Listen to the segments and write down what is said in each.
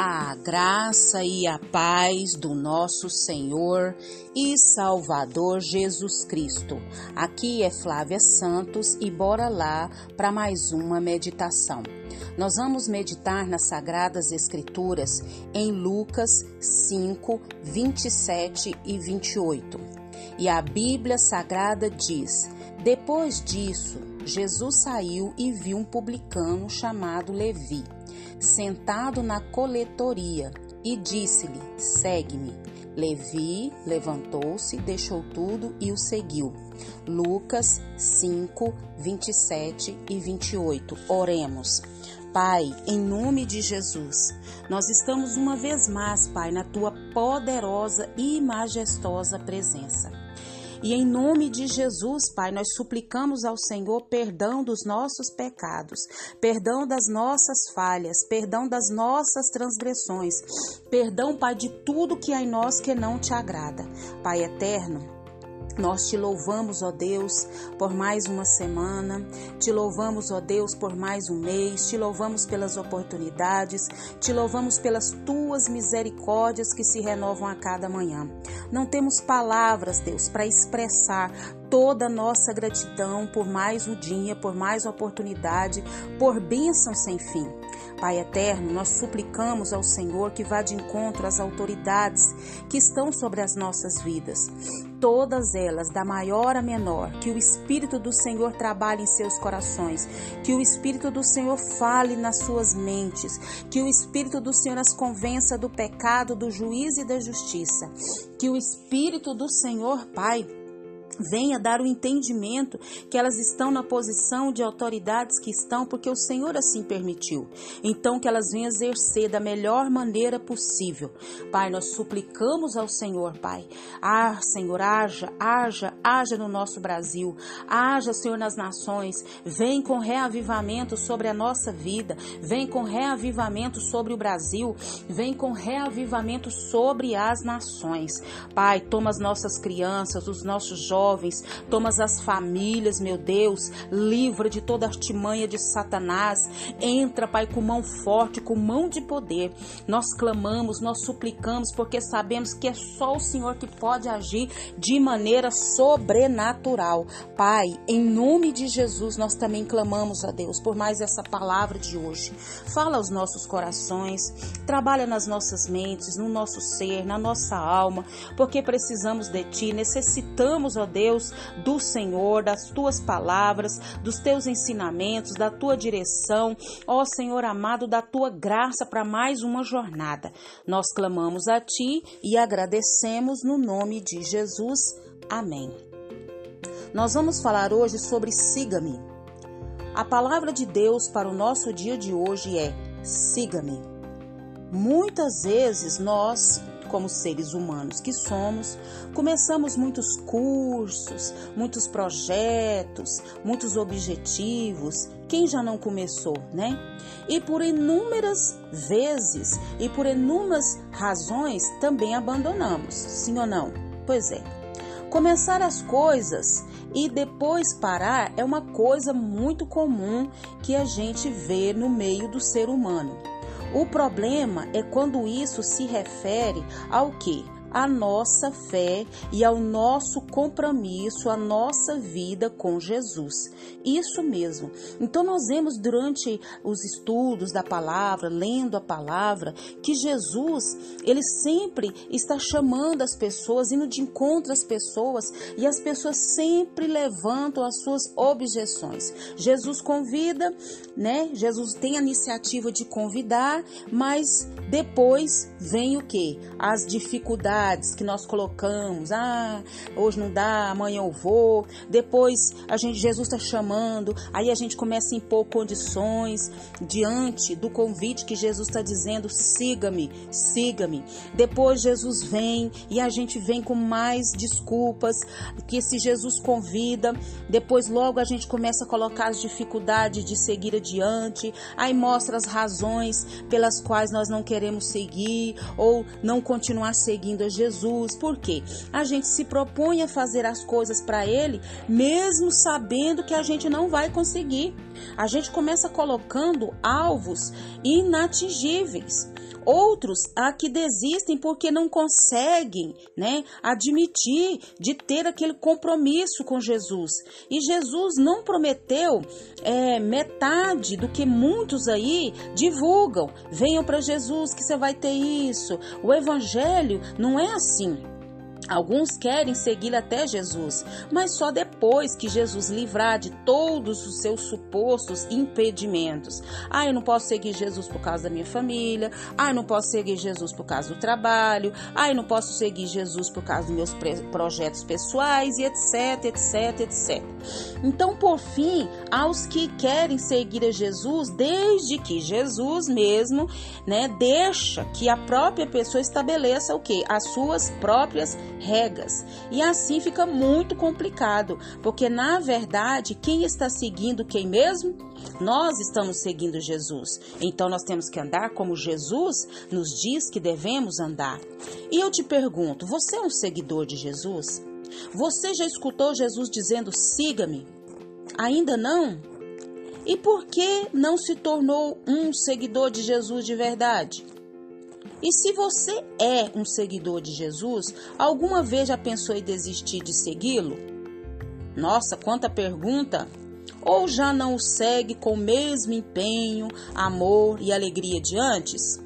A graça e a paz do nosso Senhor e Salvador Jesus Cristo. Aqui é Flávia Santos e bora lá para mais uma meditação. Nós vamos meditar nas Sagradas Escrituras em Lucas 5, 27 e 28. E a Bíblia Sagrada diz: Depois disso, Jesus saiu e viu um publicano chamado Levi sentado na coletoria, e disse-lhe: Segue-me. Levi levantou-se, deixou tudo e o seguiu. Lucas 5, 27 e 28. Oremos. Pai, em nome de Jesus, nós estamos uma vez mais, Pai, na tua poderosa e majestosa presença. E em nome de Jesus, Pai, nós suplicamos ao Senhor perdão dos nossos pecados, perdão das nossas falhas, perdão das nossas transgressões, perdão, Pai, de tudo que há em nós que não te agrada. Pai eterno, nós te louvamos, ó Deus, por mais uma semana, te louvamos, ó Deus, por mais um mês, te louvamos pelas oportunidades, te louvamos pelas tuas misericórdias que se renovam a cada manhã. Não temos palavras, Deus, para expressar toda a nossa gratidão por mais um dia, por mais oportunidade, por bênção sem fim. Pai eterno, nós suplicamos ao Senhor que vá de encontro às autoridades que estão sobre as nossas vidas. Todas elas, da maior a menor, que o Espírito do Senhor trabalhe em seus corações, que o Espírito do Senhor fale nas suas mentes, que o Espírito do Senhor as convença do pecado, do juízo e da justiça, que o Espírito do Senhor, Pai, venha dar o entendimento que elas estão na posição de autoridades que estão porque o Senhor assim permitiu. Então que elas venham exercer da melhor maneira possível. Pai, nós suplicamos ao Senhor, Pai. Ah, Senhor, haja, haja, haja no nosso Brasil. Haja, Senhor, nas nações. Vem com reavivamento sobre a nossa vida. Vem com reavivamento sobre o Brasil. Vem com reavivamento sobre as nações. Pai, toma as nossas crianças, os nossos jovens jovens, tomas as famílias, meu Deus, livra de toda artimanha de Satanás. Entra, Pai, com mão forte, com mão de poder. Nós clamamos, nós suplicamos, porque sabemos que é só o Senhor que pode agir de maneira sobrenatural. Pai, em nome de Jesus, nós também clamamos a Deus por mais essa palavra de hoje. Fala aos nossos corações, trabalha nas nossas mentes, no nosso ser, na nossa alma, porque precisamos de Ti, necessitamos, ó Deus, do Senhor, das tuas palavras, dos teus ensinamentos, da tua direção, ó Senhor amado, da tua graça para mais uma jornada. Nós clamamos a ti e agradecemos no nome de Jesus. Amém. Nós vamos falar hoje sobre siga-me. A palavra de Deus para o nosso dia de hoje é: siga-me. Muitas vezes nós como seres humanos que somos, começamos muitos cursos, muitos projetos, muitos objetivos. Quem já não começou, né? E por inúmeras vezes e por inúmeras razões também abandonamos, sim ou não? Pois é. Começar as coisas e depois parar é uma coisa muito comum que a gente vê no meio do ser humano. O problema é quando isso se refere ao que? A nossa fé e ao nosso compromisso, a nossa vida com Jesus. Isso mesmo. Então nós vemos durante os estudos da palavra, lendo a palavra, que Jesus, ele sempre está chamando as pessoas, indo de encontro às pessoas, e as pessoas sempre levantam as suas objeções. Jesus convida, né? Jesus tem a iniciativa de convidar, mas depois vem o que? As dificuldades que nós colocamos. Ah, hoje não dá, amanhã eu vou. Depois a gente Jesus está chamando, aí a gente começa a impor condições diante do convite que Jesus está dizendo: siga-me, siga-me. Depois Jesus vem e a gente vem com mais desculpas que se Jesus convida, depois logo a gente começa a colocar as dificuldades de seguir adiante, aí mostra as razões pelas quais nós não queremos seguir ou não continuar seguindo Jesus, porque a gente se propõe a fazer as coisas para Ele, mesmo sabendo que a gente não vai conseguir. A gente começa colocando alvos inatingíveis. Outros a que desistem porque não conseguem, né, admitir de ter aquele compromisso com Jesus. E Jesus não prometeu é, metade do que muitos aí divulgam. Venham para Jesus que você vai ter isso. O evangelho não é assim. Alguns querem seguir até Jesus, mas só depois que Jesus livrar de todos os seus supostos impedimentos. Ah, eu não posso seguir Jesus por causa da minha família. Ah, eu não posso seguir Jesus por causa do trabalho. Ah, eu não posso seguir Jesus por causa dos meus projetos pessoais e etc, etc, etc. Então, por fim, aos que querem seguir a Jesus, desde que Jesus mesmo, né, deixa que a própria pessoa estabeleça o que? As suas próprias regras. E assim fica muito complicado, porque na verdade, quem está seguindo quem mesmo? Nós estamos seguindo Jesus. Então nós temos que andar como Jesus nos diz que devemos andar. E eu te pergunto, você é um seguidor de Jesus? Você já escutou Jesus dizendo: "Siga-me"? Ainda não? E por que não se tornou um seguidor de Jesus de verdade? E se você é um seguidor de Jesus, alguma vez já pensou em desistir de segui-lo? Nossa, quanta pergunta! Ou já não o segue com o mesmo empenho, amor e alegria de antes?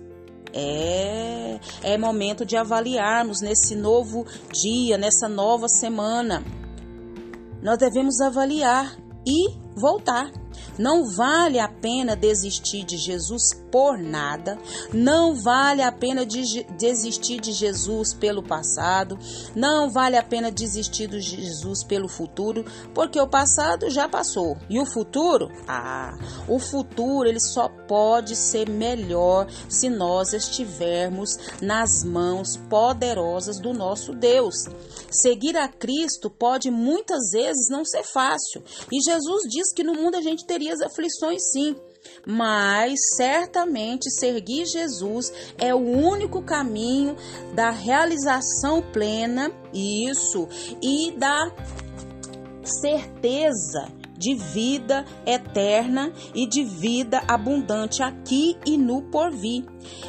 É, é momento de avaliarmos nesse novo dia, nessa nova semana. Nós devemos avaliar e voltar. Não vale a pena desistir de Jesus por nada, não vale a pena de desistir de Jesus pelo passado, não vale a pena desistir de Jesus pelo futuro, porque o passado já passou. E o futuro, ah, o futuro ele só pode ser melhor se nós estivermos nas mãos poderosas do nosso Deus. Seguir a Cristo pode muitas vezes não ser fácil, e Jesus diz que no mundo a gente teria as aflições sim. Mas certamente seguir Jesus é o único caminho da realização plena, isso, e da certeza de vida eterna e de vida abundante aqui e no porvir.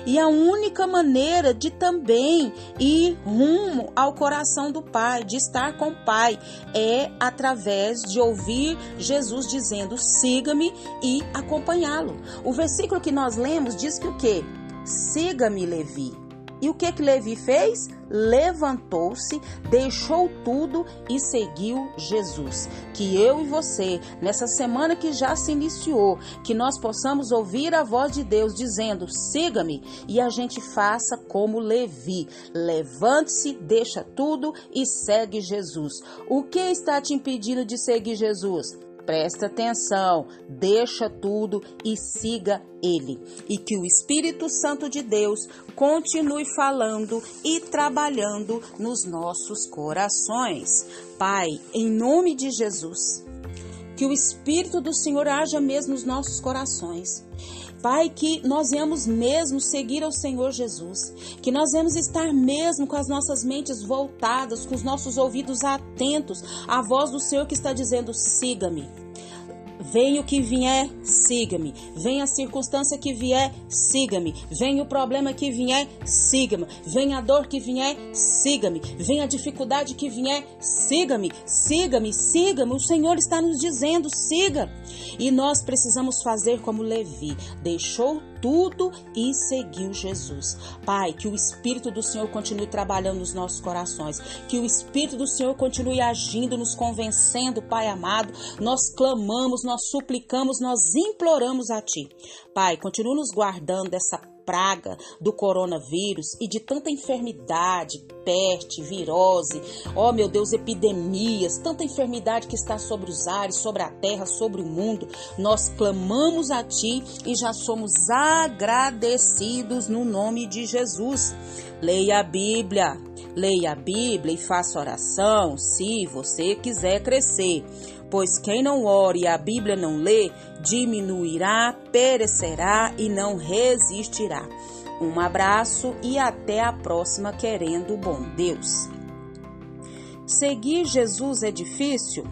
E a única maneira de também ir rumo ao coração do Pai, de estar com o Pai, é através de ouvir Jesus dizendo: siga-me e acompanhá-lo. O versículo que nós lemos diz que o que? Siga-me, Levi. E o que que Levi fez? Levantou-se, deixou tudo e seguiu Jesus. Que eu e você, nessa semana que já se iniciou, que nós possamos ouvir a voz de Deus dizendo: "Siga-me", e a gente faça como Levi. Levante-se, deixa tudo e segue Jesus. O que está te impedindo de seguir Jesus? Presta atenção, deixa tudo e siga Ele. E que o Espírito Santo de Deus continue falando e trabalhando nos nossos corações. Pai, em nome de Jesus, que o Espírito do Senhor haja mesmo nos nossos corações. Pai, que nós venhamos mesmo seguir ao Senhor Jesus, que nós venhamos estar mesmo com as nossas mentes voltadas, com os nossos ouvidos atentos à voz do Senhor que está dizendo: siga-me. Venha o que vier, siga-me. Venha a circunstância que vier, siga-me. Venha o problema que vier, siga-me. Venha a dor que vier, siga-me. Venha a dificuldade que vier, siga-me. Siga-me, siga-me. O Senhor está nos dizendo, siga. E nós precisamos fazer como Levi, deixou tudo e seguiu Jesus. Pai, que o Espírito do Senhor continue trabalhando nos nossos corações, que o Espírito do Senhor continue agindo, nos convencendo, Pai amado. Nós clamamos, nós suplicamos, nós imploramos a Ti. Pai, continue nos guardando dessa praga do coronavírus e de tanta enfermidade, peste, virose, ó oh, meu Deus, epidemias, tanta enfermidade que está sobre os ares, sobre a terra, sobre o mundo, nós clamamos a Ti e já somos agradecidos no nome de Jesus. Leia a Bíblia, leia a Bíblia e faça oração se você quiser crescer pois quem não ore e a Bíblia não lê, diminuirá, perecerá e não resistirá. Um abraço e até a próxima, querendo o bom Deus. Seguir Jesus é difícil?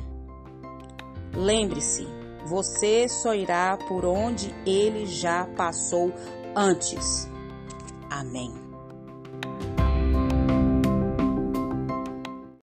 Lembre-se, você só irá por onde ele já passou antes. Amém.